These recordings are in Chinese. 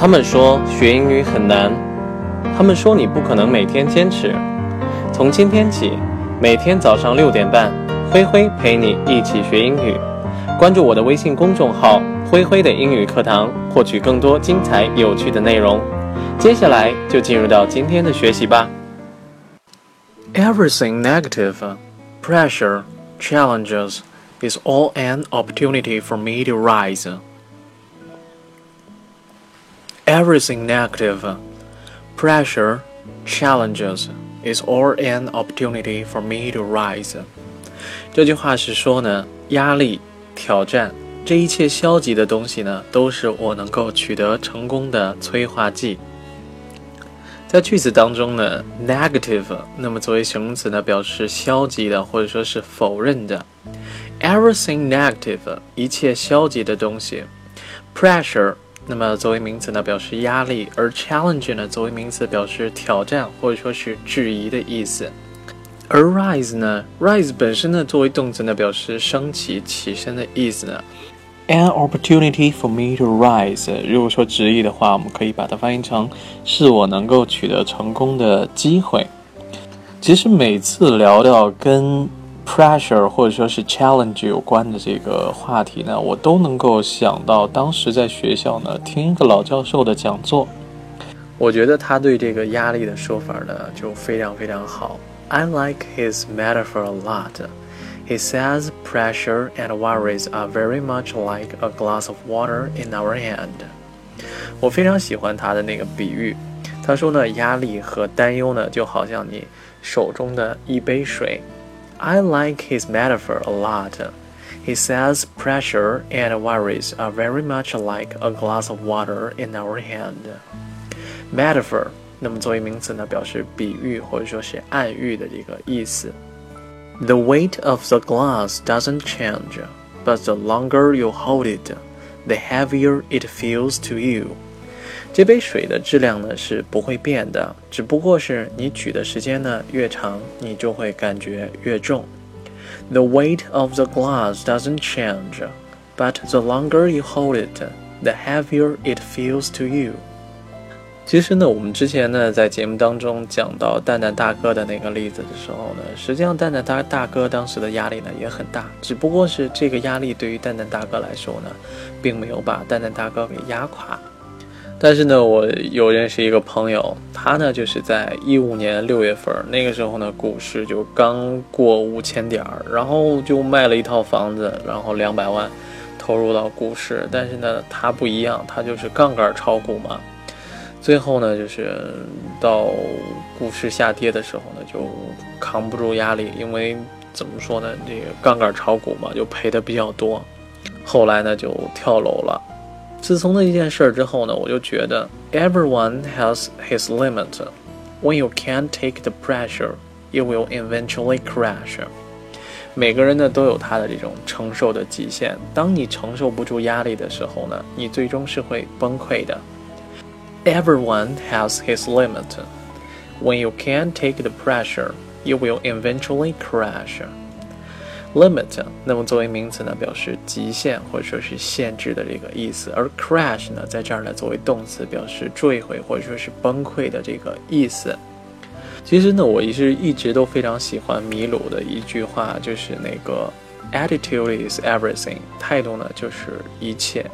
他们说学英语很难，他们说你不可能每天坚持。从今天起，每天早上六点半，灰灰陪你一起学英语。关注我的微信公众号“灰灰的英语课堂”，获取更多精彩有趣的内容。接下来就进入到今天的学习吧。Everything negative, pressure, challenges is all an opportunity for me to rise. Everything negative, pressure, challenges is all an opportunity for me to rise。这句话是说呢，压力、挑战，这一切消极的东西呢，都是我能够取得成功的催化剂。在句子当中呢，negative，那么作为形容词呢，表示消极的或者说是否认的。Everything negative，一切消极的东西。Pressure。那么作为名词呢，表示压力；而 challenge 呢，作为名词表示挑战或者说是质疑的意思。而 rise 呢，rise 本身呢，作为动词呢，表示升起、起身的意思呢。An opportunity for me to rise。如果说直译的话，我们可以把它翻译成是我能够取得成功的机会。其实每次聊到跟 pressure 或者说是 challenge 有关的这个话题呢，我都能够想到当时在学校呢听一个老教授的讲座。我觉得他对这个压力的说法呢就非常非常好。I like his metaphor a lot. He says pressure and worries are very much like a glass of water in our hand. 我非常喜欢他的那个比喻。他说呢，压力和担忧呢就好像你手中的一杯水。I like his metaphor a lot. He says pressure and worries are very much like a glass of water in our hand. Metaphor，那么作为名词呢，表示比喻或者说是暗喻的这个意思。The weight of the glass doesn't change, but the longer you hold it, the heavier it feels to you. 这杯水的质量呢是不会变的，只不过是你举的时间呢越长，你就会感觉越重。The weight of the glass doesn't change, but the longer you hold it, the heavier it feels to you. 其实呢，我们之前呢在节目当中讲到蛋蛋大哥的那个例子的时候呢，实际上蛋蛋大大哥当时的压力呢也很大，只不过是这个压力对于蛋蛋大哥来说呢，并没有把蛋蛋大哥给压垮。但是呢，我有认识一个朋友，他呢就是在一五年六月份，那个时候呢，股市就刚过五千点儿，然后就卖了一套房子，然后两百万投入到股市。但是呢，他不一样，他就是杠杆炒股嘛。最后呢，就是到股市下跌的时候呢，就扛不住压力，因为怎么说呢，这个杠杆炒股嘛，就赔的比较多。后来呢，就跳楼了。自从那一件事之后呢，我就觉得 everyone has his limit. When you can't take the pressure, you will eventually crash. 每个人呢都有他的这种承受的极限。当你承受不住压力的时候呢，你最终是会崩溃的。Everyone has his limit. When you can't take the pressure, you will eventually crash. limit，那么作为名词呢，表示极限或者说是限制的这个意思；而 crash 呢，在这儿呢作为动词，表示坠毁或者说是崩溃的这个意思。其实呢，我一直一直都非常喜欢米鲁的一句话，就是那个 attitude is everything，态度呢就是一切。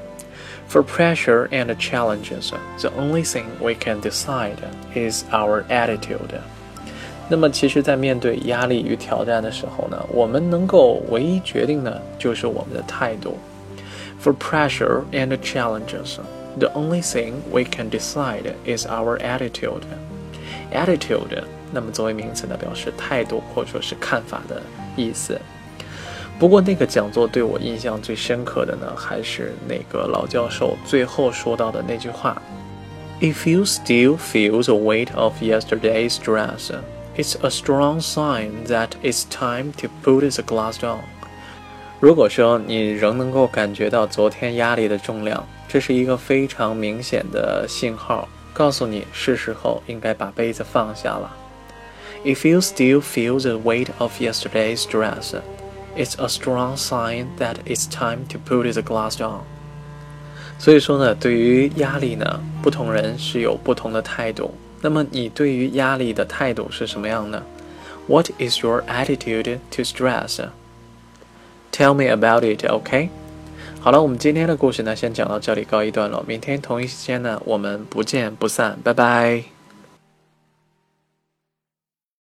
For pressure and challenges, the only thing we can decide is our attitude. 那么，其实，在面对压力与挑战的时候呢，我们能够唯一决定的，就是我们的态度。For pressure and challenges, the only thing we can decide is our attitude. Attitude，那么作为名词呢，表示态度或者说是看法的意思。不过，那个讲座对我印象最深刻的呢，还是那个老教授最后说到的那句话：If you still feel the weight of yesterday's stress. It's a strong sign that it's time to put the glass down。如果说你仍能够感觉到昨天压力的重量，这是一个非常明显的信号，告诉你是时候应该把杯子放下了。If you still feel the weight of yesterday's stress, it's a strong sign that it's time to put the glass down。 所以说呢，对于压力呢，不同人是有不同的态度。 那么你对于压力的态度是什么样呢？What is your attitude to stress? Tell me about it, OK? 好了，我们今天的故事呢，先讲到这里，告一段落。明天同一时间呢，我们不见不散，拜拜。